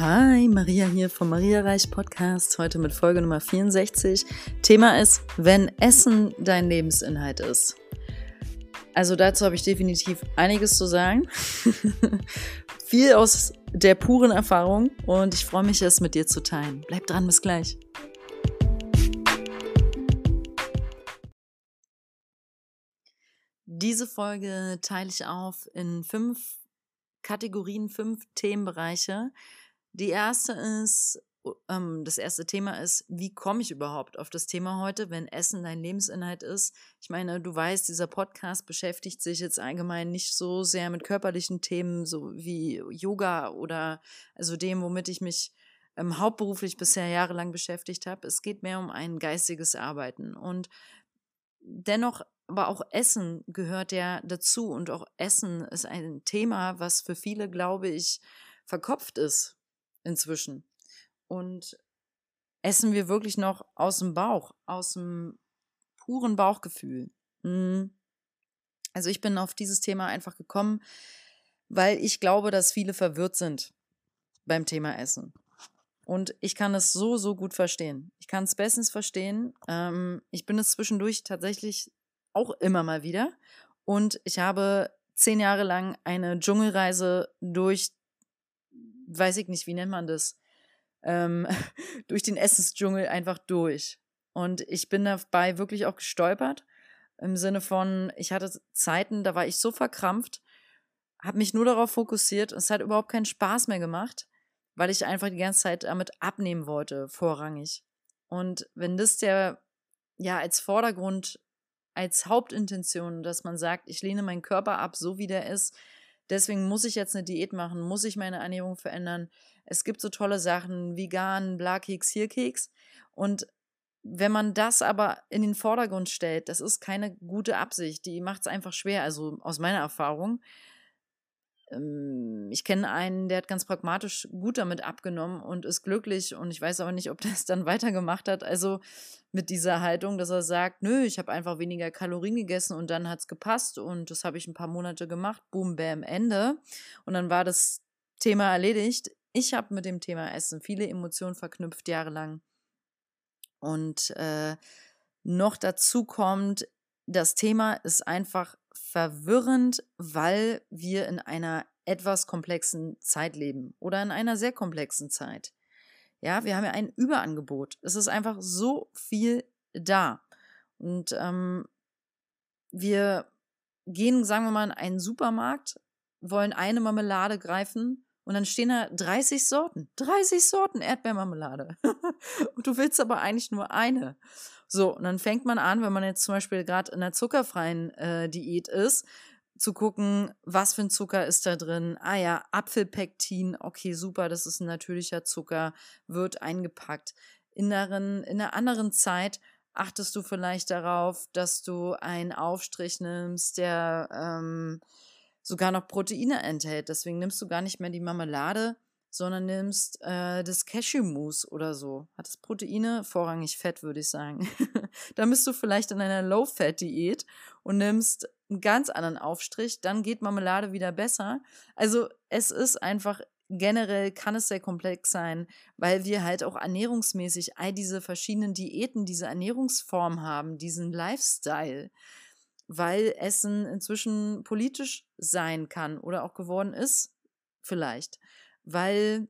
Hi, Maria hier vom Maria Reich Podcast, heute mit Folge Nummer 64. Thema ist, wenn Essen dein Lebensinhalt ist. Also dazu habe ich definitiv einiges zu sagen. Viel aus der puren Erfahrung und ich freue mich, es mit dir zu teilen. Bleib dran, bis gleich. Diese Folge teile ich auf in fünf Kategorien, fünf Themenbereiche, die erste ist, ähm, das erste Thema ist, wie komme ich überhaupt auf das Thema heute, wenn Essen dein Lebensinhalt ist? Ich meine, du weißt, dieser Podcast beschäftigt sich jetzt allgemein nicht so sehr mit körperlichen Themen, so wie Yoga oder also dem, womit ich mich ähm, hauptberuflich bisher jahrelang beschäftigt habe. Es geht mehr um ein geistiges Arbeiten. Und dennoch, aber auch Essen gehört ja dazu. Und auch Essen ist ein Thema, was für viele, glaube ich, verkopft ist inzwischen. Und essen wir wirklich noch aus dem Bauch, aus dem puren Bauchgefühl. Mhm. Also ich bin auf dieses Thema einfach gekommen, weil ich glaube, dass viele verwirrt sind beim Thema Essen. Und ich kann es so, so gut verstehen. Ich kann es bestens verstehen. Ähm, ich bin es zwischendurch tatsächlich auch immer mal wieder. Und ich habe zehn Jahre lang eine Dschungelreise durch weiß ich nicht, wie nennt man das, ähm, durch den Essensdschungel einfach durch. Und ich bin dabei wirklich auch gestolpert. Im Sinne von, ich hatte Zeiten, da war ich so verkrampft, habe mich nur darauf fokussiert es hat überhaupt keinen Spaß mehr gemacht, weil ich einfach die ganze Zeit damit abnehmen wollte, vorrangig. Und wenn das der, ja, als Vordergrund, als Hauptintention, dass man sagt, ich lehne meinen Körper ab, so wie der ist, Deswegen muss ich jetzt eine Diät machen, muss ich meine Ernährung verändern. Es gibt so tolle Sachen, vegan, Blakeks, Hierkeks. Und wenn man das aber in den Vordergrund stellt, das ist keine gute Absicht. Die macht es einfach schwer, also aus meiner Erfahrung. Ähm, ich kenne einen, der hat ganz pragmatisch gut damit abgenommen und ist glücklich und ich weiß aber nicht, ob das dann weitergemacht hat. Also mit dieser Haltung, dass er sagt, nö, ich habe einfach weniger Kalorien gegessen und dann hat es gepasst und das habe ich ein paar Monate gemacht, boom, bam, Ende. Und dann war das Thema erledigt. Ich habe mit dem Thema Essen viele Emotionen verknüpft, jahrelang. Und äh, noch dazu kommt, das Thema ist einfach verwirrend, weil wir in einer etwas komplexen Zeit leben oder in einer sehr komplexen Zeit. Ja, wir haben ja ein Überangebot. Es ist einfach so viel da. Und ähm, wir gehen, sagen wir mal, in einen Supermarkt, wollen eine Marmelade greifen und dann stehen da 30 Sorten. 30 Sorten Erdbeermarmelade. und du willst aber eigentlich nur eine. So, und dann fängt man an, wenn man jetzt zum Beispiel gerade in einer zuckerfreien äh, Diät ist, zu gucken, was für ein Zucker ist da drin. Ah ja, Apfelpektin, okay, super, das ist ein natürlicher Zucker, wird eingepackt. In, darin, in einer anderen Zeit achtest du vielleicht darauf, dass du einen Aufstrich nimmst, der ähm, sogar noch Proteine enthält. Deswegen nimmst du gar nicht mehr die Marmelade, sondern nimmst äh, das Cashew-Mousse oder so. Hat es Proteine? Vorrangig Fett, würde ich sagen. dann bist du vielleicht in einer Low-Fat-Diät und nimmst einen ganz anderen Aufstrich, dann geht Marmelade wieder besser. Also es ist einfach generell kann es sehr komplex sein, weil wir halt auch ernährungsmäßig all diese verschiedenen Diäten, diese Ernährungsform haben, diesen Lifestyle, weil Essen inzwischen politisch sein kann oder auch geworden ist, vielleicht. Weil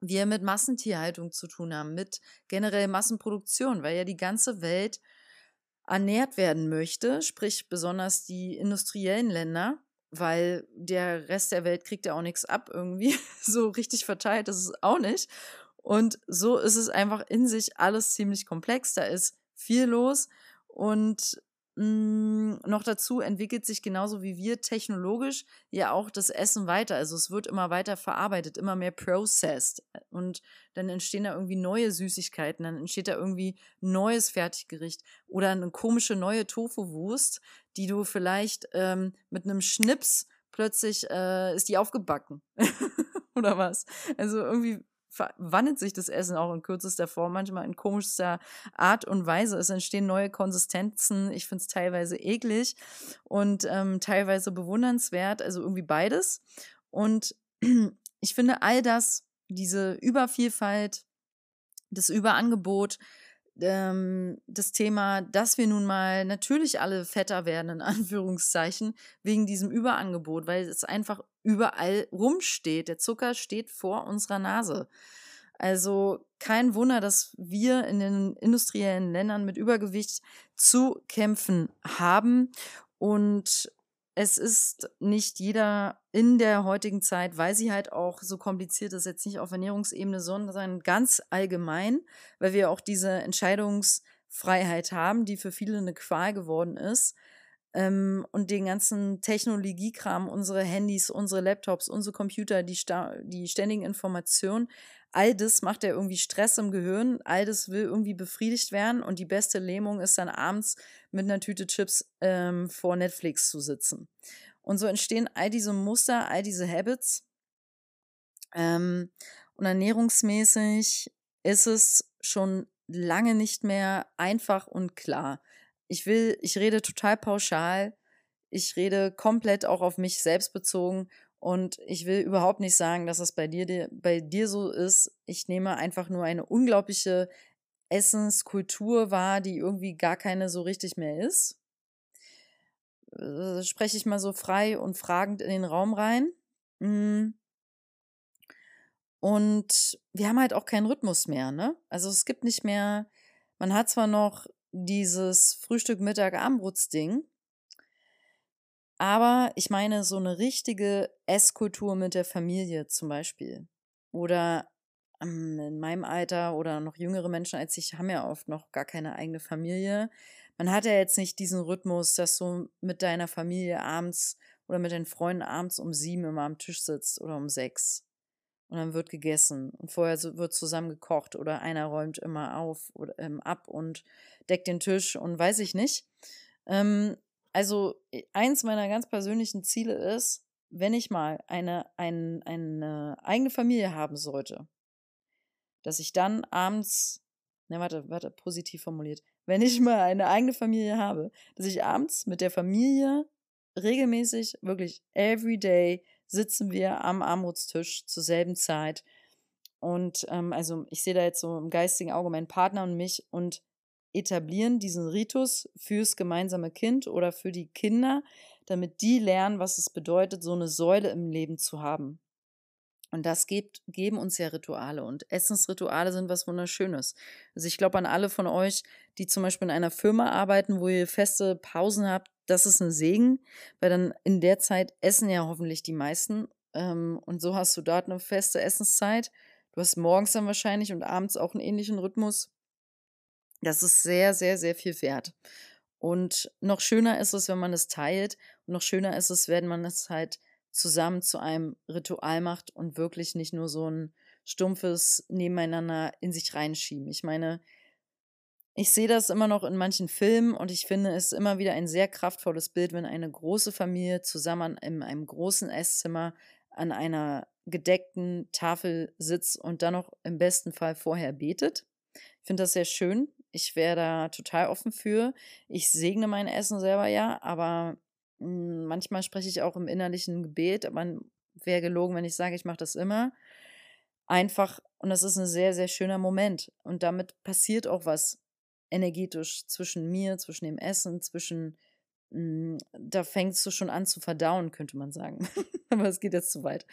wir mit Massentierhaltung zu tun haben, mit generell Massenproduktion, weil ja die ganze Welt ernährt werden möchte, sprich besonders die industriellen Länder, weil der Rest der Welt kriegt ja auch nichts ab irgendwie, so richtig verteilt ist es auch nicht. Und so ist es einfach in sich alles ziemlich komplex, da ist viel los und hm, noch dazu entwickelt sich genauso wie wir technologisch ja auch das Essen weiter. Also es wird immer weiter verarbeitet, immer mehr processed. Und dann entstehen da irgendwie neue Süßigkeiten, dann entsteht da irgendwie neues Fertiggericht oder eine komische neue Tofu-Wurst, die du vielleicht ähm, mit einem Schnips plötzlich äh, ist die aufgebacken. oder was? Also irgendwie verwandelt sich das Essen auch in kürzester Form, manchmal in komischster Art und Weise. Es entstehen neue Konsistenzen. Ich finde es teilweise eklig und ähm, teilweise bewundernswert, also irgendwie beides. Und ich finde, all das diese Übervielfalt, das Überangebot, ähm, das Thema, dass wir nun mal natürlich alle fetter werden, in Anführungszeichen, wegen diesem Überangebot, weil es einfach überall rumsteht. Der Zucker steht vor unserer Nase. Also kein Wunder, dass wir in den industriellen Ländern mit Übergewicht zu kämpfen haben. Und es ist nicht jeder in der heutigen Zeit, weil sie halt auch so kompliziert ist, jetzt nicht auf Ernährungsebene, sondern ganz allgemein, weil wir auch diese Entscheidungsfreiheit haben, die für viele eine Qual geworden ist. Ähm, und den ganzen Technologiekram, unsere Handys, unsere Laptops, unsere Computer, die, die ständigen Informationen, all das macht ja irgendwie Stress im Gehirn, all das will irgendwie befriedigt werden und die beste Lähmung ist dann abends mit einer Tüte Chips ähm, vor Netflix zu sitzen. Und so entstehen all diese Muster, all diese Habits. Ähm, und ernährungsmäßig ist es schon lange nicht mehr einfach und klar. Ich will, ich rede total pauschal. Ich rede komplett auch auf mich selbst bezogen und ich will überhaupt nicht sagen, dass es bei dir, bei dir so ist. Ich nehme einfach nur eine unglaubliche Essenskultur wahr, die irgendwie gar keine so richtig mehr ist. Äh, spreche ich mal so frei und fragend in den Raum rein. Hm. Und wir haben halt auch keinen Rhythmus mehr, ne? Also es gibt nicht mehr, man hat zwar noch dieses Frühstück, Mittag, Abendbrotsding, aber ich meine, so eine richtige Esskultur mit der Familie zum Beispiel. Oder ähm, in meinem Alter oder noch jüngere Menschen als ich haben ja oft noch gar keine eigene Familie. Man hat ja jetzt nicht diesen Rhythmus, dass du mit deiner Familie abends oder mit deinen Freunden abends um sieben immer am Tisch sitzt oder um sechs. Und dann wird gegessen und vorher wird zusammen gekocht oder einer räumt immer auf oder ähm, ab und deckt den Tisch und weiß ich nicht. Ähm, also e, eins meiner ganz persönlichen Ziele ist, wenn ich mal eine, ein, eine eigene Familie haben sollte, dass ich dann abends, ne, warte, warte, positiv formuliert, wenn ich mal eine eigene Familie habe, dass ich abends mit der Familie regelmäßig, wirklich every day, sitzen wir am Armutstisch zur selben Zeit. Und ähm, also ich sehe da jetzt so im geistigen Auge meinen Partner und mich und etablieren diesen Ritus fürs gemeinsame Kind oder für die Kinder, damit die lernen, was es bedeutet, so eine Säule im Leben zu haben. Und das gibt, geben uns ja Rituale. Und Essensrituale sind was Wunderschönes. Also ich glaube an alle von euch, die zum Beispiel in einer Firma arbeiten, wo ihr feste Pausen habt, das ist ein Segen, weil dann in der Zeit essen ja hoffentlich die meisten. Ähm, und so hast du dort eine feste Essenszeit. Du hast morgens dann wahrscheinlich und abends auch einen ähnlichen Rhythmus. Das ist sehr, sehr, sehr viel wert. Und noch schöner ist es, wenn man es teilt. Und noch schöner ist es, wenn man es halt zusammen zu einem Ritual macht und wirklich nicht nur so ein stumpfes Nebeneinander in sich reinschieben. Ich meine, ich sehe das immer noch in manchen Filmen und ich finde es immer wieder ein sehr kraftvolles Bild, wenn eine große Familie zusammen in einem großen Esszimmer an einer gedeckten Tafel sitzt und dann noch im besten Fall vorher betet. Ich finde das sehr schön. Ich wäre da total offen für. Ich segne mein Essen selber ja, aber manchmal spreche ich auch im innerlichen Gebet, aber wäre gelogen, wenn ich sage, ich mache das immer. Einfach, und das ist ein sehr, sehr schöner Moment. Und damit passiert auch was energetisch zwischen mir, zwischen dem Essen, zwischen, hm, da fängst du schon an zu verdauen, könnte man sagen. aber es geht jetzt zu weit.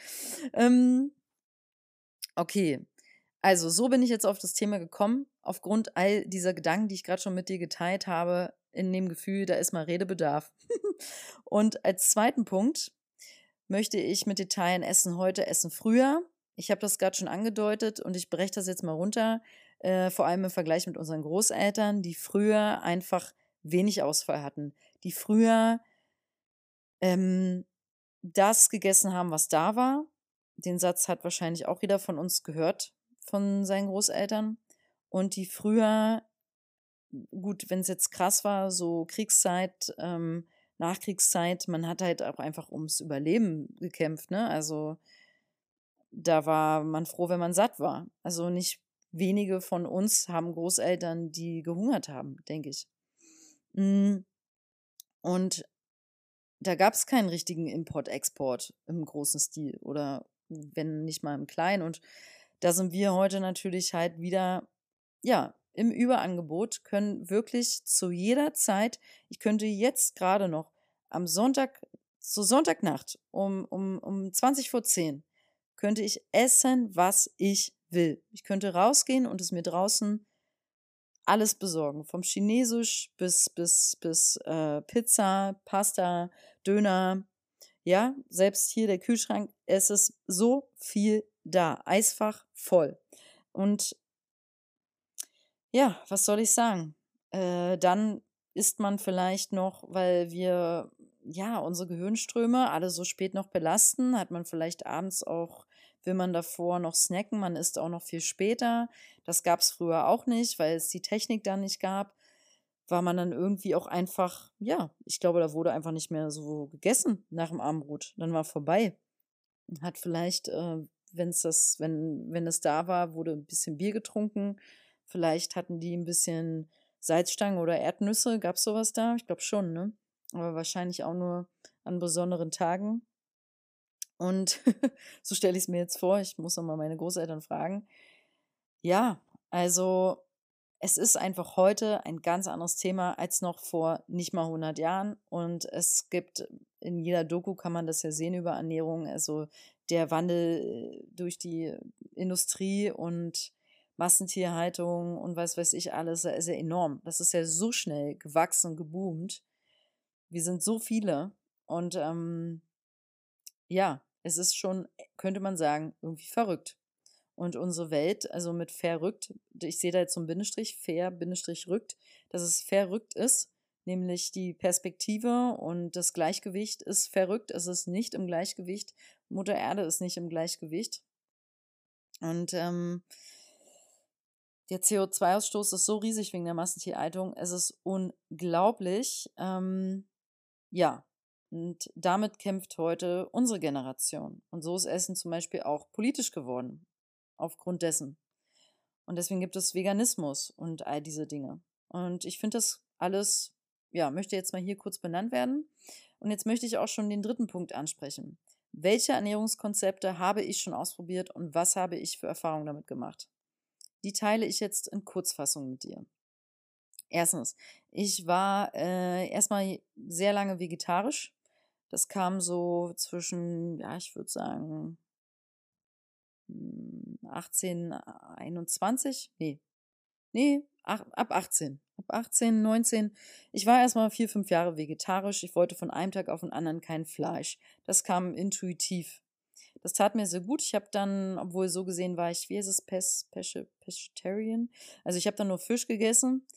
Ähm, okay, also, so bin ich jetzt auf das Thema gekommen, aufgrund all dieser Gedanken, die ich gerade schon mit dir geteilt habe, in dem Gefühl, da ist mal Redebedarf. und als zweiten Punkt möchte ich mit Details Essen heute, Essen früher. Ich habe das gerade schon angedeutet und ich breche das jetzt mal runter, äh, vor allem im Vergleich mit unseren Großeltern, die früher einfach wenig Ausfall hatten, die früher ähm, das gegessen haben, was da war. Den Satz hat wahrscheinlich auch jeder von uns gehört, von seinen Großeltern und die früher, gut, wenn es jetzt krass war, so Kriegszeit, ähm, Nachkriegszeit, man hat halt auch einfach ums Überleben gekämpft, ne? Also da war man froh, wenn man satt war. Also nicht wenige von uns haben Großeltern, die gehungert haben, denke ich. Hm. Und da gab es keinen richtigen Import-Export im großen Stil oder wenn nicht mal im kleinen. Und da sind wir heute natürlich halt wieder, ja, im Überangebot, können wirklich zu jeder Zeit, ich könnte jetzt gerade noch am Sonntag, zur Sonntagnacht um, um, um 20 vor 10, könnte ich essen, was ich will. Ich könnte rausgehen und es mir draußen alles besorgen. Vom Chinesisch bis, bis, bis äh, Pizza, Pasta, Döner. Ja, selbst hier der Kühlschrank, es ist so viel da. Eisfach voll. Und ja, was soll ich sagen? Äh, dann isst man vielleicht noch, weil wir ja unsere Gehirnströme alle so spät noch belasten, hat man vielleicht abends auch will man davor noch snacken, man isst auch noch viel später. Das gab es früher auch nicht, weil es die Technik dann nicht gab. War man dann irgendwie auch einfach, ja, ich glaube, da wurde einfach nicht mehr so gegessen nach dem Abendbrot. Dann war vorbei. Hat vielleicht, äh, wenn es das, wenn, wenn es da war, wurde ein bisschen Bier getrunken. Vielleicht hatten die ein bisschen Salzstangen oder Erdnüsse. Gab es sowas da? Ich glaube schon, ne? Aber wahrscheinlich auch nur an besonderen Tagen. Und so stelle ich es mir jetzt vor, ich muss nochmal meine Großeltern fragen. Ja, also es ist einfach heute ein ganz anderes Thema als noch vor nicht mal 100 Jahren. Und es gibt in jeder Doku kann man das ja sehen über Ernährung. Also der Wandel äh, durch die Industrie und Massentierhaltung und was weiß ich alles, ist ja enorm. Das ist ja so schnell gewachsen, geboomt. Wir sind so viele. Und ähm, ja, es ist schon, könnte man sagen, irgendwie verrückt. Und unsere Welt, also mit verrückt, ich sehe da jetzt so ein Bindestrich, fair, Bindestrich rückt, dass es verrückt ist, nämlich die Perspektive und das Gleichgewicht ist verrückt, es ist nicht im Gleichgewicht, Mutter Erde ist nicht im Gleichgewicht. Und ähm, der CO2-Ausstoß ist so riesig wegen der Massentierhaltung, es ist unglaublich. Ähm, ja, und damit kämpft heute unsere Generation. Und so ist Essen zum Beispiel auch politisch geworden, aufgrund dessen. Und deswegen gibt es Veganismus und all diese Dinge. Und ich finde das alles, ja, möchte jetzt mal hier kurz benannt werden. Und jetzt möchte ich auch schon den dritten Punkt ansprechen. Welche Ernährungskonzepte habe ich schon ausprobiert und was habe ich für Erfahrungen damit gemacht? Die teile ich jetzt in Kurzfassung mit dir. Erstens, ich war äh, erstmal sehr lange vegetarisch. Das kam so zwischen, ja, ich würde sagen, 18, hm, 21, nee, nee, ach, ab 18, ab 18, 19. Ich war erstmal vier, fünf Jahre vegetarisch. Ich wollte von einem Tag auf den anderen kein Fleisch. Das kam intuitiv. Das tat mir sehr gut. Ich habe dann, obwohl so gesehen war ich, wie ist es, Pes, Pesce, Pescetarian? Also ich habe dann nur Fisch gegessen.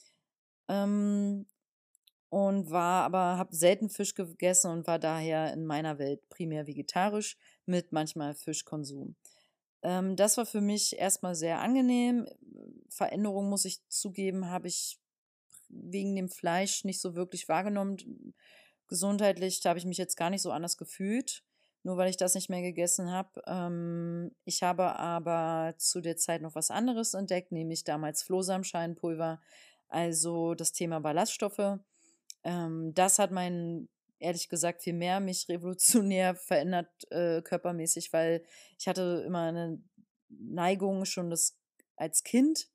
Ähm, und war aber, habe selten Fisch gegessen und war daher in meiner Welt primär vegetarisch mit manchmal Fischkonsum. Ähm, das war für mich erstmal sehr angenehm. Veränderungen, muss ich zugeben, habe ich wegen dem Fleisch nicht so wirklich wahrgenommen. Gesundheitlich habe ich mich jetzt gar nicht so anders gefühlt, nur weil ich das nicht mehr gegessen habe. Ähm, ich habe aber zu der Zeit noch was anderes entdeckt, nämlich damals Flohsamenscheinpulver, also das Thema Ballaststoffe ähm, das hat mein, ehrlich gesagt, viel mehr mich revolutionär verändert, äh, körpermäßig, weil ich hatte immer eine Neigung schon das, als Kind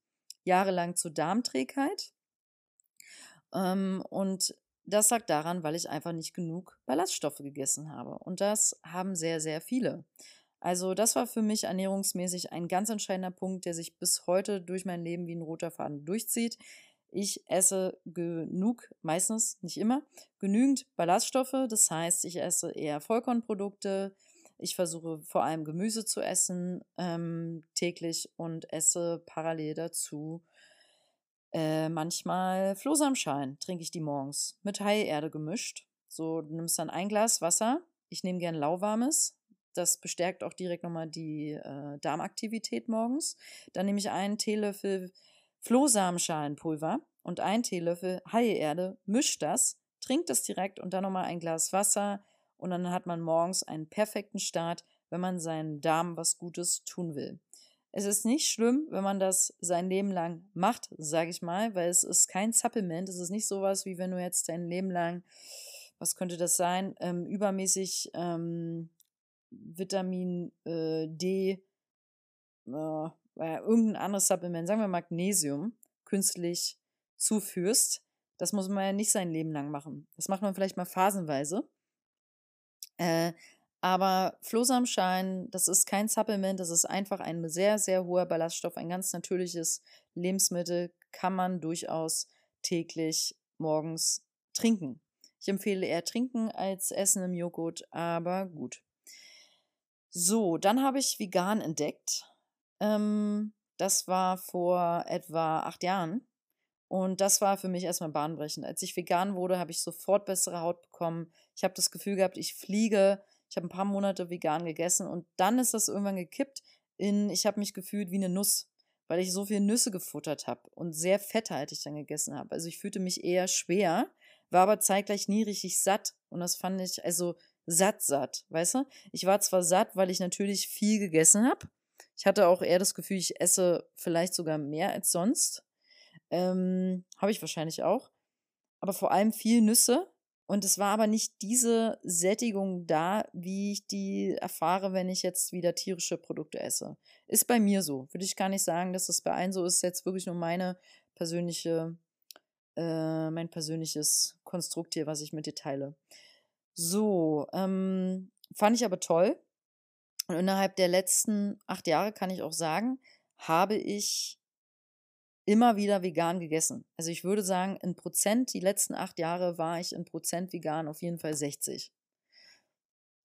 jahrelang zur Darmträgheit. Ähm, und das sagt daran, weil ich einfach nicht genug Ballaststoffe gegessen habe. Und das haben sehr, sehr viele. Also das war für mich ernährungsmäßig ein ganz entscheidender Punkt, der sich bis heute durch mein Leben wie ein roter Faden durchzieht. Ich esse genug, meistens, nicht immer, genügend Ballaststoffe. Das heißt, ich esse eher Vollkornprodukte. Ich versuche vor allem Gemüse zu essen ähm, täglich und esse parallel dazu äh, manchmal Flohsamenschalen, trinke ich die morgens mit Heilerde gemischt. So, du nimmst dann ein Glas Wasser. Ich nehme gern lauwarmes. Das bestärkt auch direkt nochmal die äh, Darmaktivität morgens. Dann nehme ich einen Teelöffel Flohsamenschalenpulver und ein Teelöffel Haieerde, mischt das, trinkt das direkt und dann nochmal ein Glas Wasser und dann hat man morgens einen perfekten Start, wenn man seinen Darm was Gutes tun will. Es ist nicht schlimm, wenn man das sein Leben lang macht, sage ich mal, weil es ist kein Supplement. Es ist nicht sowas, wie wenn du jetzt dein Leben lang, was könnte das sein, ähm, übermäßig ähm, Vitamin äh, D äh, weil irgendein anderes Supplement, sagen wir Magnesium, künstlich zuführst, das muss man ja nicht sein Leben lang machen. Das macht man vielleicht mal phasenweise. Äh, aber Flohsamenschein, das ist kein Supplement, das ist einfach ein sehr, sehr hoher Ballaststoff, ein ganz natürliches Lebensmittel, kann man durchaus täglich morgens trinken. Ich empfehle eher trinken als Essen im Joghurt, aber gut. So, dann habe ich vegan entdeckt. Ähm, das war vor etwa acht Jahren. Und das war für mich erstmal bahnbrechend. Als ich vegan wurde, habe ich sofort bessere Haut bekommen. Ich habe das Gefühl gehabt, ich fliege. Ich habe ein paar Monate vegan gegessen und dann ist das irgendwann gekippt in, ich habe mich gefühlt wie eine Nuss, weil ich so viel Nüsse gefuttert habe und sehr fetthaltig dann gegessen habe. Also ich fühlte mich eher schwer, war aber zeitgleich nie richtig satt und das fand ich, also satt, satt, weißt du? Ich war zwar satt, weil ich natürlich viel gegessen habe. Ich hatte auch eher das Gefühl, ich esse vielleicht sogar mehr als sonst. Ähm, habe ich wahrscheinlich auch. Aber vor allem viel Nüsse. Und es war aber nicht diese Sättigung da, wie ich die erfahre, wenn ich jetzt wieder tierische Produkte esse. Ist bei mir so. Würde ich gar nicht sagen, dass das bei allen so ist. Jetzt wirklich nur meine persönliche, äh, mein persönliches Konstrukt hier, was ich mit dir teile. So, ähm, fand ich aber toll. Und innerhalb der letzten acht Jahre kann ich auch sagen, habe ich immer wieder vegan gegessen. Also ich würde sagen, in Prozent, die letzten acht Jahre war ich in Prozent vegan auf jeden Fall 60.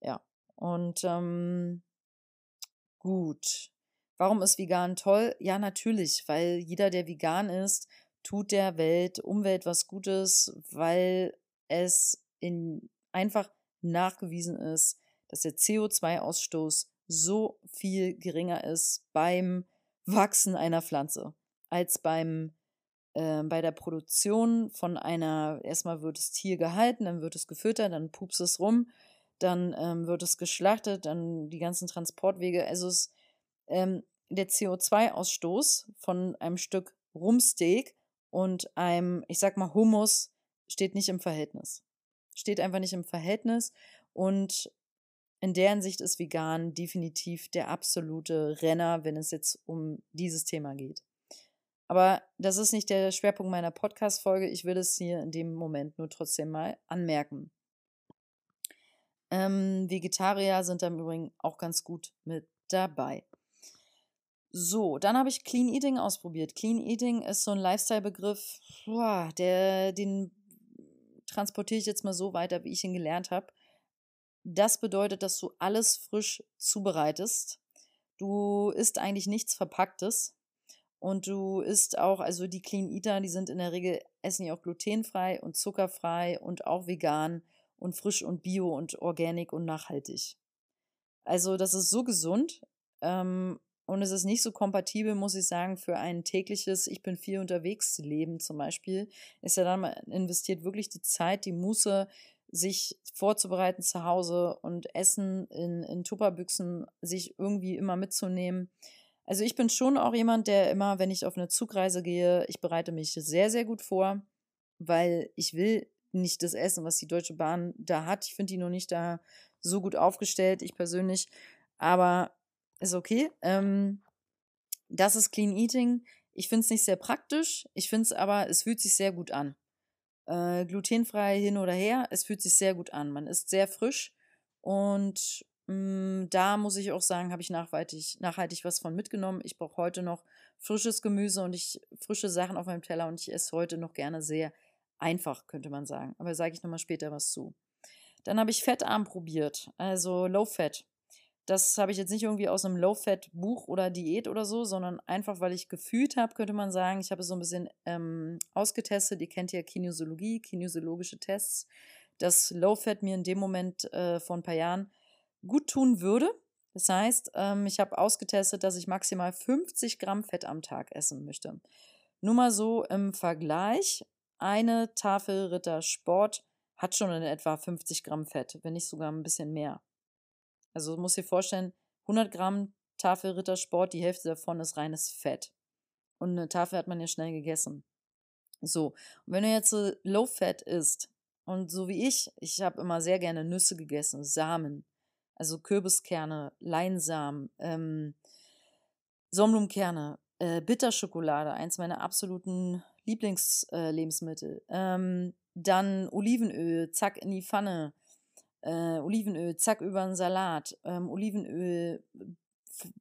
Ja, und ähm, gut. Warum ist vegan toll? Ja, natürlich, weil jeder, der vegan ist, tut der Welt, Umwelt was Gutes, weil es in einfach nachgewiesen ist, dass der CO2-Ausstoß so viel geringer ist beim Wachsen einer Pflanze als beim äh, bei der Produktion von einer, erstmal wird das Tier gehalten, dann wird es gefüttert, dann pupst es rum, dann ähm, wird es geschlachtet, dann die ganzen Transportwege. Also es, ähm, der CO2-Ausstoß von einem Stück Rumsteak und einem, ich sag mal, Hummus steht nicht im Verhältnis. Steht einfach nicht im Verhältnis und in der Hinsicht ist vegan definitiv der absolute Renner, wenn es jetzt um dieses Thema geht. Aber das ist nicht der Schwerpunkt meiner Podcast-Folge. Ich will es hier in dem Moment nur trotzdem mal anmerken. Ähm, Vegetarier sind da im Übrigen auch ganz gut mit dabei. So, dann habe ich Clean Eating ausprobiert. Clean Eating ist so ein Lifestyle-Begriff, den transportiere ich jetzt mal so weiter, wie ich ihn gelernt habe. Das bedeutet, dass du alles frisch zubereitest. Du isst eigentlich nichts Verpacktes. Und du isst auch, also die Clean Eater, die sind in der Regel, essen ja auch glutenfrei und zuckerfrei und auch vegan und frisch und bio und organic und nachhaltig. Also das ist so gesund ähm, und es ist nicht so kompatibel, muss ich sagen, für ein tägliches, ich bin viel unterwegs Leben zum Beispiel. Ist ja dann, man investiert wirklich die Zeit, die Muße, sich vorzubereiten zu Hause und Essen in, in Tupperbüchsen sich irgendwie immer mitzunehmen. Also ich bin schon auch jemand, der immer, wenn ich auf eine Zugreise gehe, ich bereite mich sehr, sehr gut vor, weil ich will nicht das Essen, was die Deutsche Bahn da hat. Ich finde die noch nicht da so gut aufgestellt, ich persönlich. Aber ist okay. Ähm, das ist Clean Eating. Ich finde es nicht sehr praktisch. Ich finde es aber, es fühlt sich sehr gut an. Äh, glutenfrei hin oder her, es fühlt sich sehr gut an. Man ist sehr frisch und da muss ich auch sagen, habe ich nachhaltig, nachhaltig was von mitgenommen. Ich brauche heute noch frisches Gemüse und ich frische Sachen auf meinem Teller und ich esse heute noch gerne sehr einfach, könnte man sagen. Aber sage ich nochmal später was zu. Dann habe ich fettarm probiert, also Low Fat. Das habe ich jetzt nicht irgendwie aus einem Low-Fat-Buch oder Diät oder so, sondern einfach, weil ich gefühlt habe, könnte man sagen. Ich habe es so ein bisschen ähm, ausgetestet. Ihr kennt ja Kinesiologie, kinesiologische Tests. Das Low-Fat mir in dem Moment äh, vor ein paar Jahren gut tun würde. Das heißt, ähm, ich habe ausgetestet, dass ich maximal 50 Gramm Fett am Tag essen möchte. Nur mal so im Vergleich, eine Tafel Ritter Sport hat schon in etwa 50 Gramm Fett, wenn nicht sogar ein bisschen mehr. Also muss dir vorstellen, 100 Gramm Tafel Ritter Sport, die Hälfte davon ist reines Fett. Und eine Tafel hat man ja schnell gegessen. So, und wenn du jetzt so Low Fat isst, und so wie ich, ich habe immer sehr gerne Nüsse gegessen, Samen, also Kürbiskerne, Leinsamen, ähm, Sonnenblumenkerne, äh, Bitterschokolade, eins meiner absoluten Lieblingslebensmittel. Äh, ähm, dann Olivenöl, zack in die Pfanne. Äh, Olivenöl, zack über einen Salat. Ähm, Olivenöl,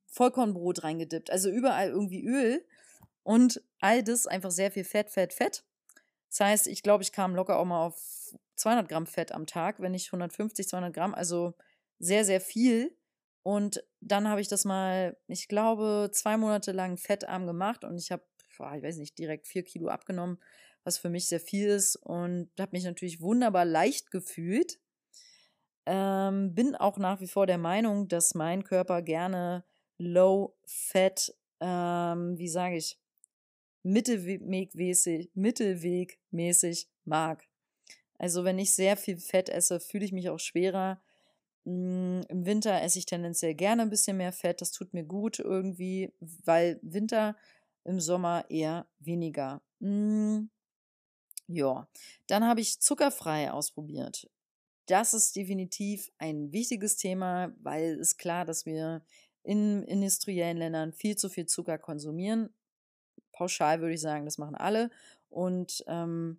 Vollkornbrot reingedippt. Also überall irgendwie Öl. Und all das einfach sehr viel Fett, Fett, Fett. Das heißt, ich glaube, ich kam locker auch mal auf 200 Gramm Fett am Tag, wenn nicht 150, 200 Gramm. Also sehr, sehr viel. Und dann habe ich das mal, ich glaube, zwei Monate lang fettarm gemacht und ich habe, ich weiß nicht, direkt vier Kilo abgenommen, was für mich sehr viel ist und habe mich natürlich wunderbar leicht gefühlt. Ähm, bin auch nach wie vor der Meinung, dass mein Körper gerne Low Fat, ähm, wie sage ich, mittelwegmäßig, mittelwegmäßig mag. Also wenn ich sehr viel Fett esse, fühle ich mich auch schwerer. Hm, Im Winter esse ich tendenziell gerne ein bisschen mehr Fett. Das tut mir gut irgendwie, weil Winter, im Sommer eher weniger. Mm, ja, dann habe ich zuckerfrei ausprobiert. Das ist definitiv ein wichtiges Thema, weil es klar, dass wir in industriellen Ländern viel zu viel Zucker konsumieren. Pauschal würde ich sagen, das machen alle. Und ähm,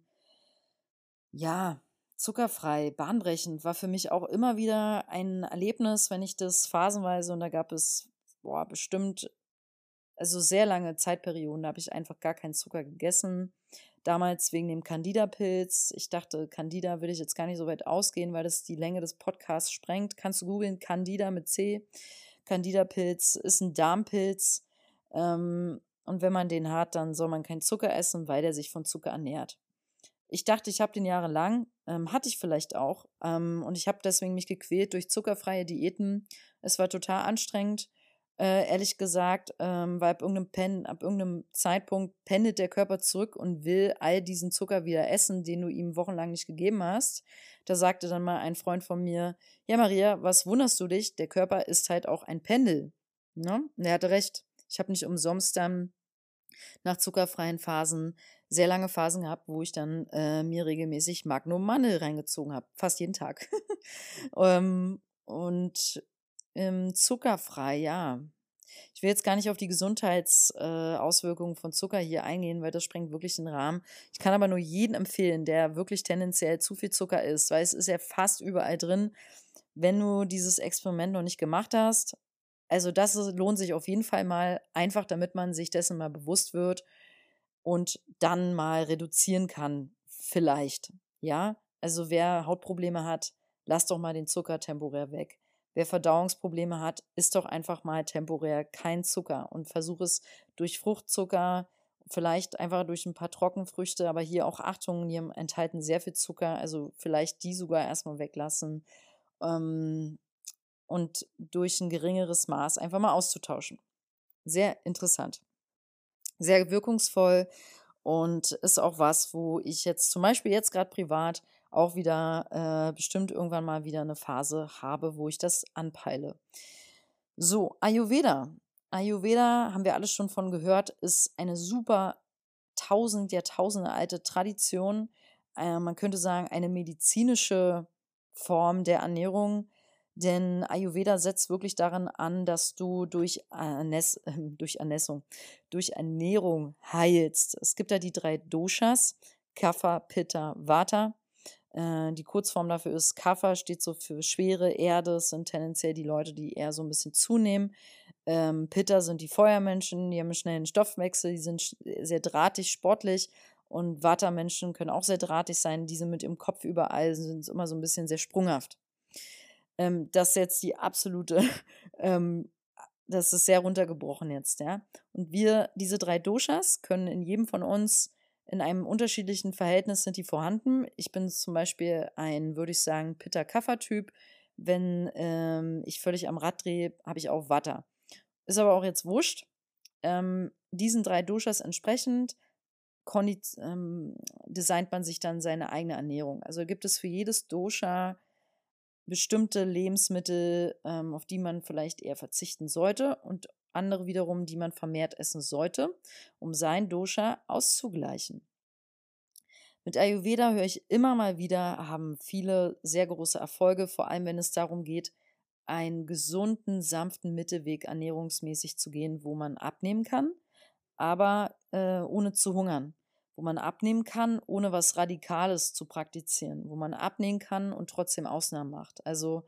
ja, zuckerfrei, bahnbrechend war für mich auch immer wieder ein Erlebnis, wenn ich das phasenweise und da gab es boah, bestimmt also sehr lange Zeitperioden, da habe ich einfach gar keinen Zucker gegessen. Damals wegen dem Candida-Pilz. Ich dachte, Candida würde ich jetzt gar nicht so weit ausgehen, weil das die Länge des Podcasts sprengt. Kannst du googeln, Candida mit C. Candida-Pilz ist ein Darmpilz. Ähm, und wenn man den hat, dann soll man keinen Zucker essen, weil der sich von Zucker ernährt. Ich dachte, ich habe den jahrelang, ähm, hatte ich vielleicht auch. Ähm, und ich habe deswegen mich gequält durch zuckerfreie Diäten. Es war total anstrengend, äh, ehrlich gesagt, ähm, weil ab irgendeinem, Pen, ab irgendeinem Zeitpunkt pendelt der Körper zurück und will all diesen Zucker wieder essen, den du ihm wochenlang nicht gegeben hast. Da sagte dann mal ein Freund von mir, ja Maria, was wunderst du dich? Der Körper ist halt auch ein Pendel. Ne? Und er hatte recht. Ich habe nicht umsonst dann nach zuckerfreien Phasen sehr lange Phasen gehabt, wo ich dann äh, mir regelmäßig Magnum Mandel reingezogen habe, fast jeden Tag. ähm, und ähm, zuckerfrei, ja. Ich will jetzt gar nicht auf die Gesundheitsauswirkungen äh, von Zucker hier eingehen, weil das sprengt wirklich den Rahmen. Ich kann aber nur jeden empfehlen, der wirklich tendenziell zu viel Zucker isst, weil es ist ja fast überall drin. Wenn du dieses Experiment noch nicht gemacht hast, also das lohnt sich auf jeden Fall mal, einfach damit man sich dessen mal bewusst wird und dann mal reduzieren kann, vielleicht. Ja, also wer Hautprobleme hat, lass doch mal den Zucker temporär weg. Wer Verdauungsprobleme hat, isst doch einfach mal temporär kein Zucker und versuch es durch Fruchtzucker, vielleicht einfach durch ein paar Trockenfrüchte, aber hier auch Achtung, die enthalten sehr viel Zucker, also vielleicht die sogar erstmal weglassen. Ähm, und durch ein geringeres Maß einfach mal auszutauschen. Sehr interessant. Sehr wirkungsvoll und ist auch was, wo ich jetzt zum Beispiel jetzt gerade privat auch wieder äh, bestimmt irgendwann mal wieder eine Phase habe, wo ich das anpeile. So, Ayurveda. Ayurveda, haben wir alles schon von gehört, ist eine super tausend, Jahrtausende alte Tradition. Äh, man könnte sagen, eine medizinische Form der Ernährung, denn Ayurveda setzt wirklich daran an, dass du durch, Ernäss äh, durch Ernässung, durch Ernährung heilst. Es gibt da die drei Doshas, Kapha, Pitta, Vata. Äh, die Kurzform dafür ist Kapha, steht so für schwere Erde. Das sind tendenziell die Leute, die eher so ein bisschen zunehmen. Ähm, Pitta sind die Feuermenschen, die haben einen schnellen Stoffwechsel, die sind sehr drahtig, sportlich. Und Vata-Menschen können auch sehr drahtig sein, die sind mit ihrem Kopf überall, sind immer so ein bisschen sehr sprunghaft. Ähm, das ist jetzt die absolute, ähm, das ist sehr runtergebrochen jetzt, ja. Und wir, diese drei Doshas, können in jedem von uns in einem unterschiedlichen Verhältnis sind die vorhanden. Ich bin zum Beispiel ein, würde ich sagen, Pitta-Kaffer-Typ. Wenn ähm, ich völlig am Rad drehe, habe ich auch Watter. Ist aber auch jetzt wurscht. Ähm, diesen drei Doshas entsprechend ähm, designt man sich dann seine eigene Ernährung. Also gibt es für jedes Dosha bestimmte Lebensmittel, ähm, auf die man vielleicht eher verzichten sollte und andere wiederum, die man vermehrt essen sollte, um sein Dosha auszugleichen. Mit Ayurveda höre ich immer mal wieder, haben viele sehr große Erfolge, vor allem wenn es darum geht, einen gesunden, sanften Mittelweg ernährungsmäßig zu gehen, wo man abnehmen kann, aber äh, ohne zu hungern. Wo man abnehmen kann, ohne was Radikales zu praktizieren. Wo man abnehmen kann und trotzdem Ausnahmen macht. Also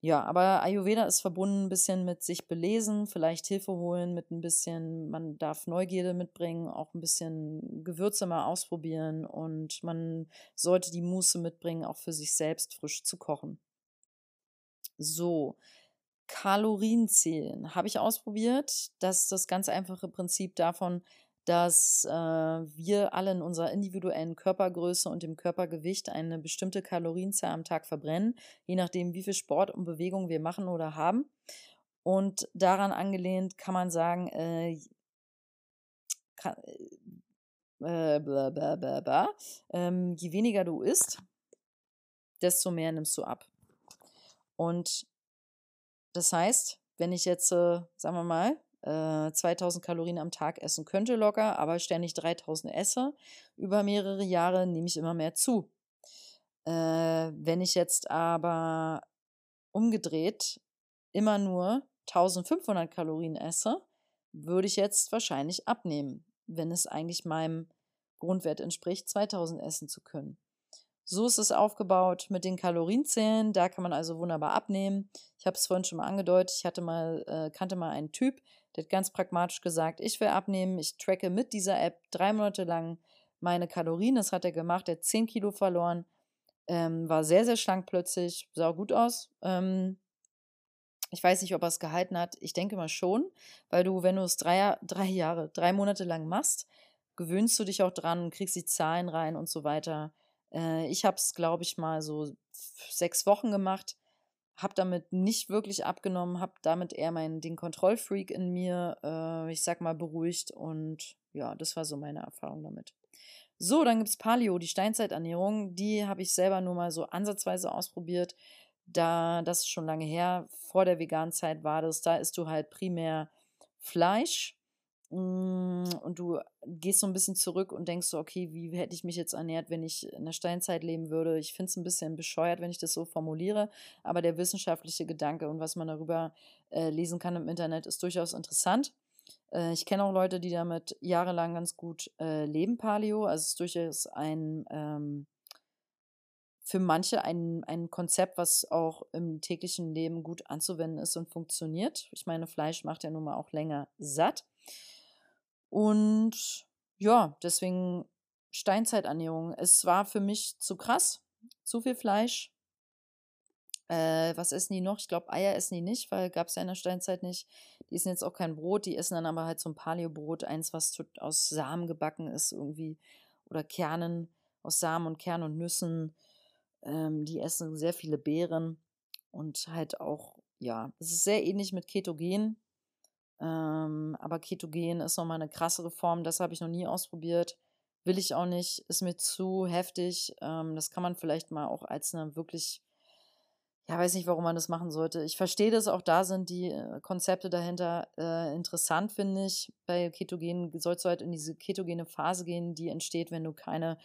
ja, aber Ayurveda ist verbunden ein bisschen mit sich belesen, vielleicht Hilfe holen, mit ein bisschen, man darf Neugierde mitbringen, auch ein bisschen Gewürze mal ausprobieren und man sollte die Muße mitbringen, auch für sich selbst frisch zu kochen. So, Kalorien zählen habe ich ausprobiert. Das ist das ganz einfache Prinzip davon, dass äh, wir alle in unserer individuellen Körpergröße und dem Körpergewicht eine bestimmte Kalorienzahl am Tag verbrennen, je nachdem, wie viel Sport und Bewegung wir machen oder haben. Und daran angelehnt kann man sagen, äh, kann, äh, bla bla bla ähm, je weniger du isst, desto mehr nimmst du ab. Und das heißt, wenn ich jetzt, äh, sagen wir mal, äh, 2000 Kalorien am Tag essen könnte locker, aber ständig 3000 esse, über mehrere Jahre nehme ich immer mehr zu. Äh, wenn ich jetzt aber umgedreht immer nur 1500 Kalorien esse, würde ich jetzt wahrscheinlich abnehmen, wenn es eigentlich meinem Grundwert entspricht, 2000 essen zu können. So ist es aufgebaut mit den Kalorienzählen. Da kann man also wunderbar abnehmen. Ich habe es vorhin schon mal angedeutet. Ich hatte mal, äh, kannte mal einen Typ, der hat ganz pragmatisch gesagt, ich will abnehmen. Ich tracke mit dieser App drei Monate lang meine Kalorien. Das hat er gemacht. Er hat 10 Kilo verloren. Ähm, war sehr, sehr schlank plötzlich. Sah gut aus. Ähm, ich weiß nicht, ob er es gehalten hat. Ich denke mal schon, weil du, wenn du es drei, drei Jahre, drei Monate lang machst, gewöhnst du dich auch dran, kriegst die Zahlen rein und so weiter. Äh, ich habe es, glaube ich, mal so sechs Wochen gemacht, habe damit nicht wirklich abgenommen, habe damit eher meinen, den Kontrollfreak in mir, äh, ich sag mal, beruhigt und ja, das war so meine Erfahrung damit. So, dann gibt es Paleo, die Steinzeiternährung. Die habe ich selber nur mal so ansatzweise ausprobiert. Da, das ist schon lange her, vor der veganen Zeit war das, da isst du halt primär Fleisch und du gehst so ein bisschen zurück und denkst so, okay, wie hätte ich mich jetzt ernährt, wenn ich in der Steinzeit leben würde? Ich finde es ein bisschen bescheuert, wenn ich das so formuliere, aber der wissenschaftliche Gedanke und was man darüber äh, lesen kann im Internet ist durchaus interessant. Äh, ich kenne auch Leute, die damit jahrelang ganz gut äh, leben, Paleo. Also es ist durchaus ein ähm, für manche ein, ein Konzept, was auch im täglichen Leben gut anzuwenden ist und funktioniert. Ich meine, Fleisch macht ja nun mal auch länger satt. Und ja, deswegen Steinzeiternährung. Es war für mich zu krass, zu viel Fleisch. Äh, was essen die noch? Ich glaube, Eier essen die nicht, weil gab es ja in der Steinzeit nicht. Die essen jetzt auch kein Brot, die essen dann aber halt so ein Paleo-Brot, eins, was aus Samen gebacken ist irgendwie. Oder Kernen, aus Samen und Kernen und Nüssen. Ähm, die essen sehr viele Beeren und halt auch, ja, es ist sehr ähnlich mit Ketogen. Ähm, aber Ketogen ist nochmal eine krassere Form. Das habe ich noch nie ausprobiert. Will ich auch nicht. Ist mir zu heftig. Ähm, das kann man vielleicht mal auch als eine wirklich, ja, weiß nicht, warum man das machen sollte. Ich verstehe das, auch da sind die äh, Konzepte dahinter äh, interessant, finde ich. Bei Ketogen sollst du halt in diese ketogene Phase gehen, die entsteht, wenn du keine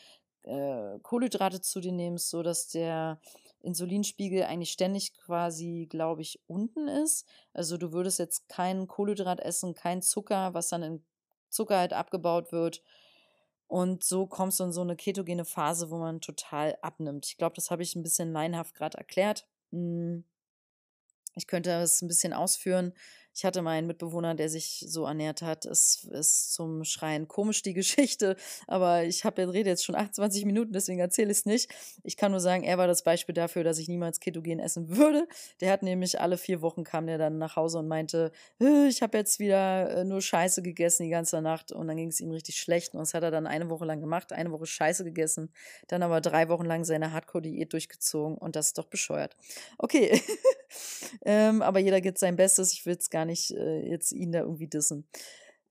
äh, Kohlenhydrate zu dir nimmst, sodass der Insulinspiegel eigentlich ständig quasi, glaube ich, unten ist. Also du würdest jetzt keinen Kohlenhydrat essen, kein Zucker, was dann in Zucker halt abgebaut wird. Und so kommst du in so eine ketogene Phase, wo man total abnimmt. Ich glaube, das habe ich ein bisschen leinhaft gerade erklärt. Hm. Ich könnte das ein bisschen ausführen. Ich hatte mal einen Mitbewohner, der sich so ernährt hat. Es ist zum Schreien komisch, die Geschichte. Aber ich habe rede jetzt schon 28 Minuten, deswegen erzähle ich es nicht. Ich kann nur sagen, er war das Beispiel dafür, dass ich niemals Ketogen essen würde. Der hat nämlich alle vier Wochen kam der dann nach Hause und meinte, ich habe jetzt wieder äh, nur Scheiße gegessen die ganze Nacht. Und dann ging es ihm richtig schlecht. Und das hat er dann eine Woche lang gemacht, eine Woche Scheiße gegessen, dann aber drei Wochen lang seine Hardcore-Diät durchgezogen. Und das ist doch bescheuert. Okay. ähm, aber jeder gibt sein Bestes. Ich will es gar nicht äh, jetzt ihn da irgendwie dissen.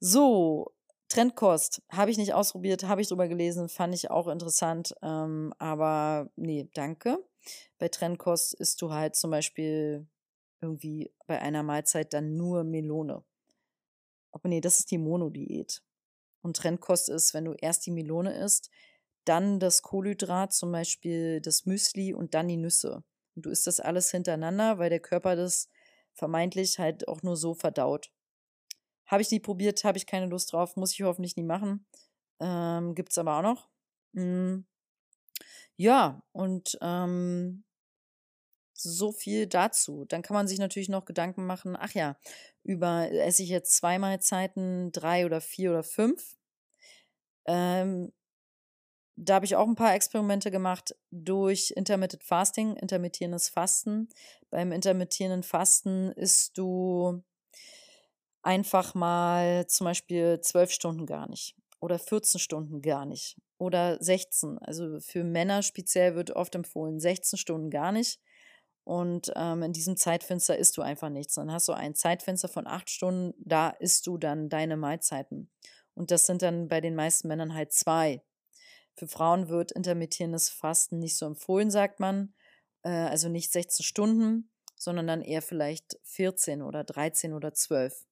So, Trendkost habe ich nicht ausprobiert, habe ich drüber gelesen, fand ich auch interessant, ähm, aber nee, danke. Bei Trendkost isst du halt zum Beispiel irgendwie bei einer Mahlzeit dann nur Melone. Aber nee, das ist die Monodiät. Und Trendkost ist, wenn du erst die Melone isst, dann das Kohlenhydrat, zum Beispiel das Müsli und dann die Nüsse. Und du isst das alles hintereinander, weil der Körper das vermeintlich halt auch nur so verdaut. Habe ich nie probiert, habe ich keine Lust drauf, muss ich hoffentlich nie machen. Ähm, Gibt es aber auch noch. Mhm. Ja, und ähm, so viel dazu. Dann kann man sich natürlich noch Gedanken machen, ach ja, über esse ich jetzt zwei Mahlzeiten, drei oder vier oder fünf. Ähm, da habe ich auch ein paar Experimente gemacht durch Intermittent Fasting, intermittierendes Fasten. Beim intermittierenden Fasten isst du einfach mal zum Beispiel zwölf Stunden gar nicht oder 14 Stunden gar nicht oder 16. Also für Männer speziell wird oft empfohlen 16 Stunden gar nicht. Und ähm, in diesem Zeitfenster isst du einfach nichts. Dann hast du ein Zeitfenster von acht Stunden, da isst du dann deine Mahlzeiten. Und das sind dann bei den meisten Männern halt zwei. Für Frauen wird intermittierendes Fasten nicht so empfohlen, sagt man. Äh, also nicht 16 Stunden, sondern dann eher vielleicht 14 oder 13 oder 12.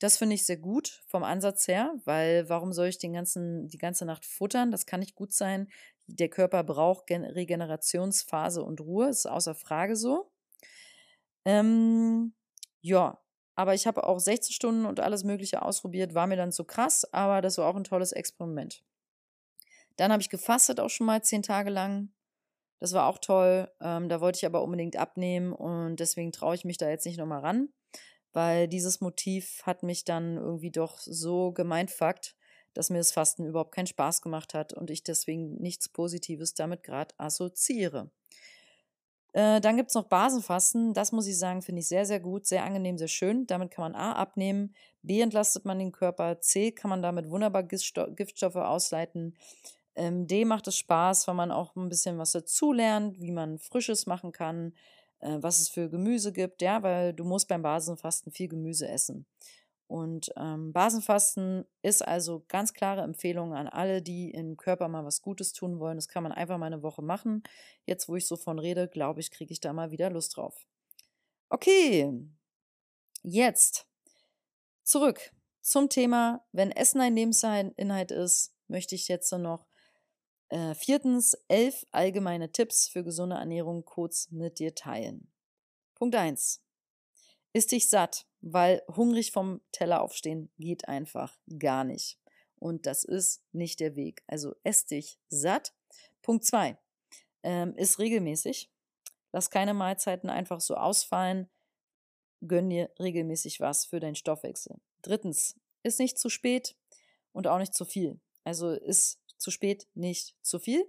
Das finde ich sehr gut vom Ansatz her, weil warum soll ich den ganzen, die ganze Nacht futtern? Das kann nicht gut sein. Der Körper braucht Gen Regenerationsphase und Ruhe, ist außer Frage so. Ähm, ja, aber ich habe auch 16 Stunden und alles Mögliche ausprobiert, war mir dann zu krass, aber das war auch ein tolles Experiment. Dann habe ich gefastet auch schon mal zehn Tage lang. Das war auch toll. Ähm, da wollte ich aber unbedingt abnehmen und deswegen traue ich mich da jetzt nicht nochmal ran, weil dieses Motiv hat mich dann irgendwie doch so gemeinfuckt, dass mir das Fasten überhaupt keinen Spaß gemacht hat und ich deswegen nichts Positives damit gerade assoziiere. Äh, dann gibt es noch Basenfasten. Das muss ich sagen, finde ich sehr, sehr gut, sehr angenehm, sehr schön. Damit kann man A abnehmen, B entlastet man den Körper, C kann man damit wunderbar Giftstoffe ausleiten. Ähm, D macht es Spaß, weil man auch ein bisschen was dazulernt, wie man Frisches machen kann, äh, was es für Gemüse gibt, ja, weil du musst beim Basenfasten viel Gemüse essen. Und ähm, Basenfasten ist also ganz klare Empfehlung an alle, die im Körper mal was Gutes tun wollen. Das kann man einfach mal eine Woche machen. Jetzt, wo ich so von rede, glaube ich, kriege ich da mal wieder Lust drauf. Okay, jetzt zurück zum Thema, wenn Essen ein Lebensinhalt ist, möchte ich jetzt noch äh, viertens, elf allgemeine Tipps für gesunde Ernährung kurz mit dir teilen. Punkt 1. Ist dich satt, weil hungrig vom Teller aufstehen geht einfach gar nicht. Und das ist nicht der Weg. Also ess dich satt. Punkt 2. Ähm, ist regelmäßig. Lass keine Mahlzeiten einfach so ausfallen. Gönn dir regelmäßig was für deinen Stoffwechsel. Drittens, ist nicht zu spät und auch nicht zu viel. Also ist zu spät, nicht zu viel.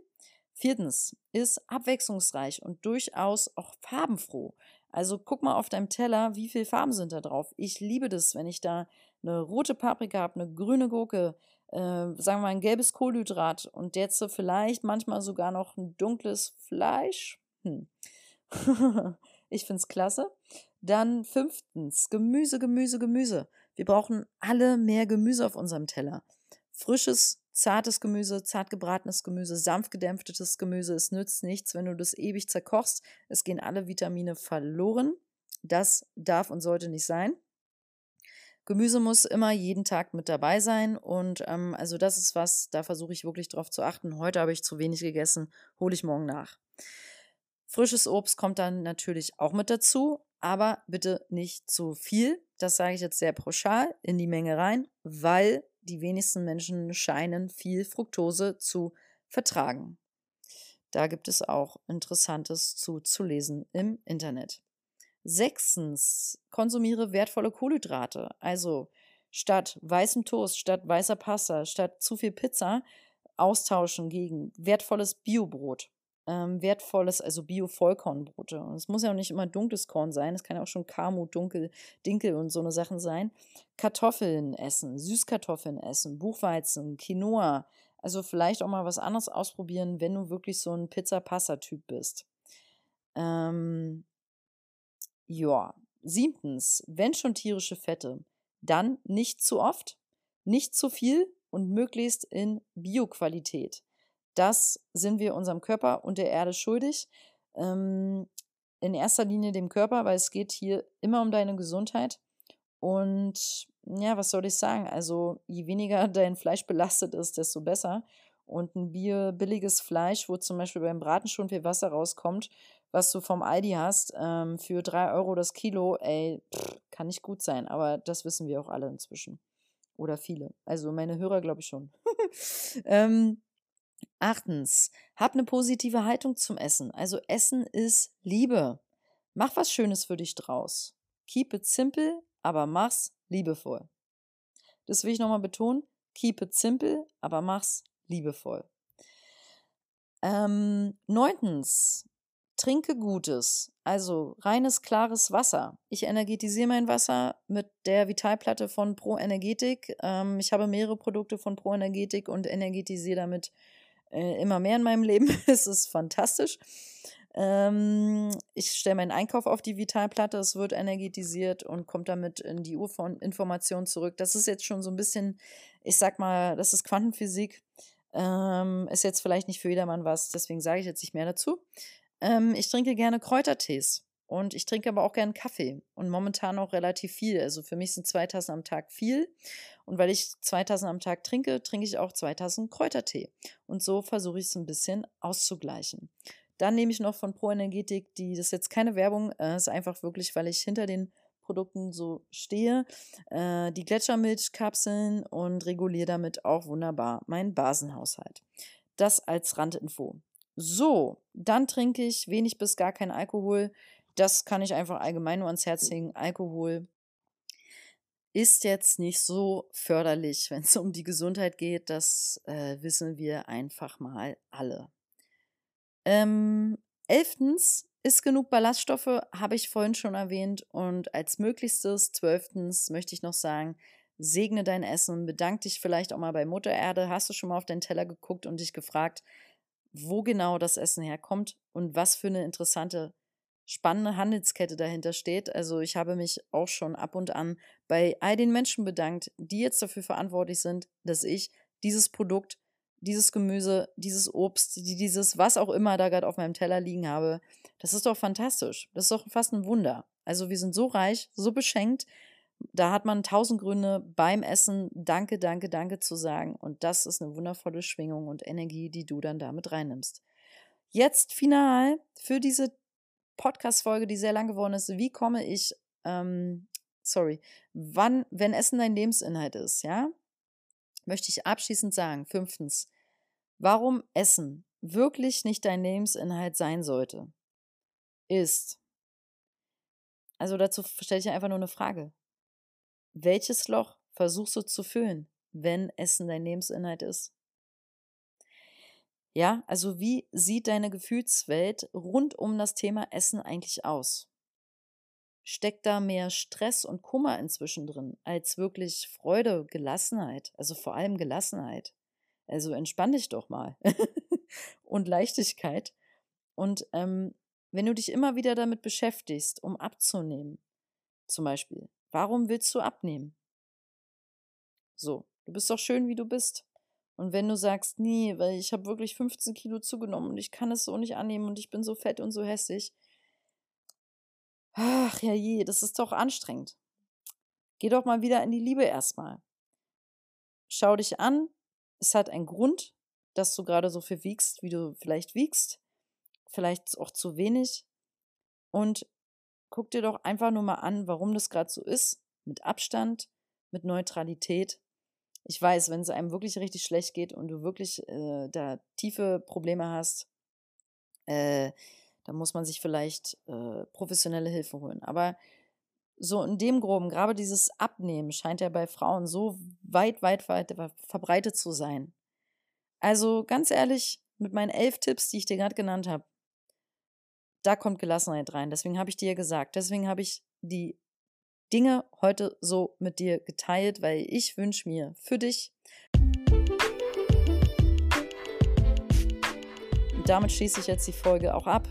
Viertens, ist abwechslungsreich und durchaus auch farbenfroh. Also guck mal auf deinem Teller, wie viele Farben sind da drauf. Ich liebe das, wenn ich da eine rote Paprika habe, eine grüne Gurke, äh, sagen wir mal ein gelbes Kohlenhydrat und jetzt vielleicht manchmal sogar noch ein dunkles Fleisch. Hm. ich finde es klasse. Dann fünftens, Gemüse, Gemüse, Gemüse. Wir brauchen alle mehr Gemüse auf unserem Teller. Frisches zartes Gemüse, zart gebratenes Gemüse, sanft gedämpftes Gemüse. Es nützt nichts, wenn du das ewig zerkochst. Es gehen alle Vitamine verloren. Das darf und sollte nicht sein. Gemüse muss immer jeden Tag mit dabei sein und ähm, also das ist was, da versuche ich wirklich drauf zu achten. Heute habe ich zu wenig gegessen, hole ich morgen nach. Frisches Obst kommt dann natürlich auch mit dazu, aber bitte nicht zu viel. Das sage ich jetzt sehr pauschal in die Menge rein, weil die wenigsten Menschen scheinen viel Fructose zu vertragen. Da gibt es auch Interessantes zu, zu lesen im Internet. Sechstens, konsumiere wertvolle Kohlenhydrate. Also statt weißem Toast, statt weißer Pasta, statt zu viel Pizza austauschen gegen wertvolles Biobrot ähm, wertvolles, also Bio-Vollkornbrote. Und es muss ja auch nicht immer dunkles Korn sein, es kann ja auch schon Kamut, Dunkel, Dinkel und so eine Sachen sein. Kartoffeln essen, Süßkartoffeln essen, Buchweizen, Quinoa. Also vielleicht auch mal was anderes ausprobieren, wenn du wirklich so ein Pizza-Passa-Typ bist. Ähm, ja. Siebtens, wenn schon tierische Fette, dann nicht zu oft, nicht zu viel und möglichst in Bioqualität. Das sind wir unserem Körper und der Erde schuldig. Ähm, in erster Linie dem Körper, weil es geht hier immer um deine Gesundheit. Und ja, was soll ich sagen? Also, je weniger dein Fleisch belastet ist, desto besser. Und ein Bier, billiges Fleisch, wo zum Beispiel beim Braten schon viel Wasser rauskommt, was du vom Aldi hast, ähm, für 3 Euro das Kilo, ey, pff, kann nicht gut sein. Aber das wissen wir auch alle inzwischen. Oder viele. Also meine Hörer glaube ich schon. ähm, achtens, hab eine positive Haltung zum Essen. Also Essen ist Liebe. Mach was Schönes für dich draus. Keep it simple, aber mach's liebevoll. Das will ich nochmal betonen. Keep it simple, aber mach's liebevoll. Ähm, neuntens, trinke Gutes, also reines, klares Wasser. Ich energetisiere mein Wasser mit der Vitalplatte von Pro Energetik. Ähm, ich habe mehrere Produkte von Pro Energetik und energetisiere damit äh, immer mehr in meinem Leben. es ist fantastisch. Ähm, ich stelle meinen Einkauf auf die Vitalplatte, es wird energetisiert und kommt damit in die Urinformation zurück. Das ist jetzt schon so ein bisschen, ich sag mal, das ist Quantenphysik. Ähm, ist jetzt vielleicht nicht für jedermann was, deswegen sage ich jetzt nicht mehr dazu. Ähm, ich trinke gerne Kräutertees und ich trinke aber auch gerne Kaffee und momentan auch relativ viel. Also für mich sind zwei Tassen am Tag viel. Und weil ich zwei Tassen am Tag trinke, trinke ich auch zwei Tassen Kräutertee. Und so versuche ich es ein bisschen auszugleichen. Dann nehme ich noch von Pro Energetik, die, das ist jetzt keine Werbung, äh, ist einfach wirklich, weil ich hinter den Produkten so stehe, äh, die Gletschermilchkapseln und reguliere damit auch wunderbar meinen Basenhaushalt. Das als Randinfo. So, dann trinke ich wenig bis gar keinen Alkohol. Das kann ich einfach allgemein nur ans Herz legen. Alkohol ist jetzt nicht so förderlich, wenn es um die Gesundheit geht. Das äh, wissen wir einfach mal alle. Ähm, elftens, ist genug Ballaststoffe, habe ich vorhin schon erwähnt. Und als möglichstes, zwölftens, möchte ich noch sagen, segne dein Essen, bedank dich vielleicht auch mal bei Mutter Erde. Hast du schon mal auf deinen Teller geguckt und dich gefragt, wo genau das Essen herkommt und was für eine interessante, spannende Handelskette dahinter steht. Also ich habe mich auch schon ab und an bei all den Menschen bedankt, die jetzt dafür verantwortlich sind, dass ich dieses Produkt dieses Gemüse, dieses Obst, dieses was auch immer da gerade auf meinem Teller liegen habe, das ist doch fantastisch. Das ist doch fast ein Wunder. Also wir sind so reich, so beschenkt. Da hat man tausend Gründe beim Essen Danke, Danke, Danke zu sagen. Und das ist eine wundervolle Schwingung und Energie, die du dann damit reinnimmst. Jetzt final für diese Podcast-Folge, die sehr lang geworden ist. Wie komme ich, ähm, sorry, wann, wenn Essen dein Lebensinhalt ist, ja? möchte ich abschließend sagen, fünftens, warum Essen wirklich nicht dein Lebensinhalt sein sollte, ist, also dazu stelle ich einfach nur eine Frage. Welches Loch versuchst du zu füllen, wenn Essen dein Lebensinhalt ist? Ja, also wie sieht deine Gefühlswelt rund um das Thema Essen eigentlich aus? steckt da mehr Stress und Kummer inzwischen drin, als wirklich Freude, Gelassenheit, also vor allem Gelassenheit. Also entspann dich doch mal. und Leichtigkeit. Und ähm, wenn du dich immer wieder damit beschäftigst, um abzunehmen, zum Beispiel, warum willst du abnehmen? So, du bist doch schön, wie du bist. Und wenn du sagst, nee, weil ich habe wirklich 15 Kilo zugenommen und ich kann es so nicht annehmen und ich bin so fett und so hässlich, Ach ja je, das ist doch anstrengend. Geh doch mal wieder in die Liebe erstmal. Schau dich an. Es hat einen Grund, dass du gerade so viel wiegst, wie du vielleicht wiegst. Vielleicht auch zu wenig. Und guck dir doch einfach nur mal an, warum das gerade so ist. Mit Abstand, mit Neutralität. Ich weiß, wenn es einem wirklich richtig schlecht geht und du wirklich äh, da tiefe Probleme hast, äh, da muss man sich vielleicht äh, professionelle Hilfe holen. Aber so in dem Groben, gerade dieses Abnehmen scheint ja bei Frauen so weit, weit, weit verbreitet zu sein. Also ganz ehrlich, mit meinen elf Tipps, die ich dir gerade genannt habe, da kommt Gelassenheit rein. Deswegen habe ich dir gesagt, deswegen habe ich die Dinge heute so mit dir geteilt, weil ich wünsche mir für dich. Und damit schließe ich jetzt die Folge auch ab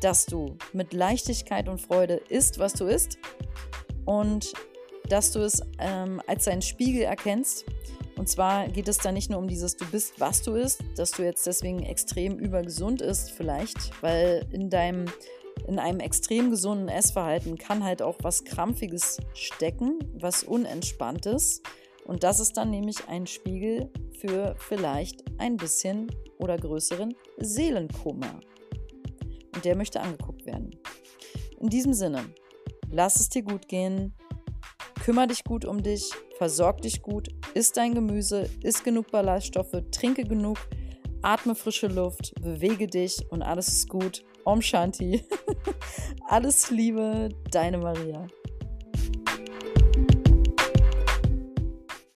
dass du mit Leichtigkeit und Freude isst, was du isst und dass du es ähm, als deinen Spiegel erkennst. Und zwar geht es da nicht nur um dieses Du bist, was du isst, dass du jetzt deswegen extrem übergesund isst, vielleicht, weil in deinem in einem extrem gesunden Essverhalten kann halt auch was Krampfiges stecken, was Unentspanntes. Und das ist dann nämlich ein Spiegel für vielleicht ein bisschen oder größeren Seelenkummer. und der möchte angeguckt werden. In diesem Sinne, lass es dir gut gehen, kümmere dich gut um dich, versorg dich gut, isst dein Gemüse, isst genug Ballaststoffe, trinke genug, atme frische Luft, bewege dich und alles ist gut. Om Shanti. alles Liebe, deine Maria.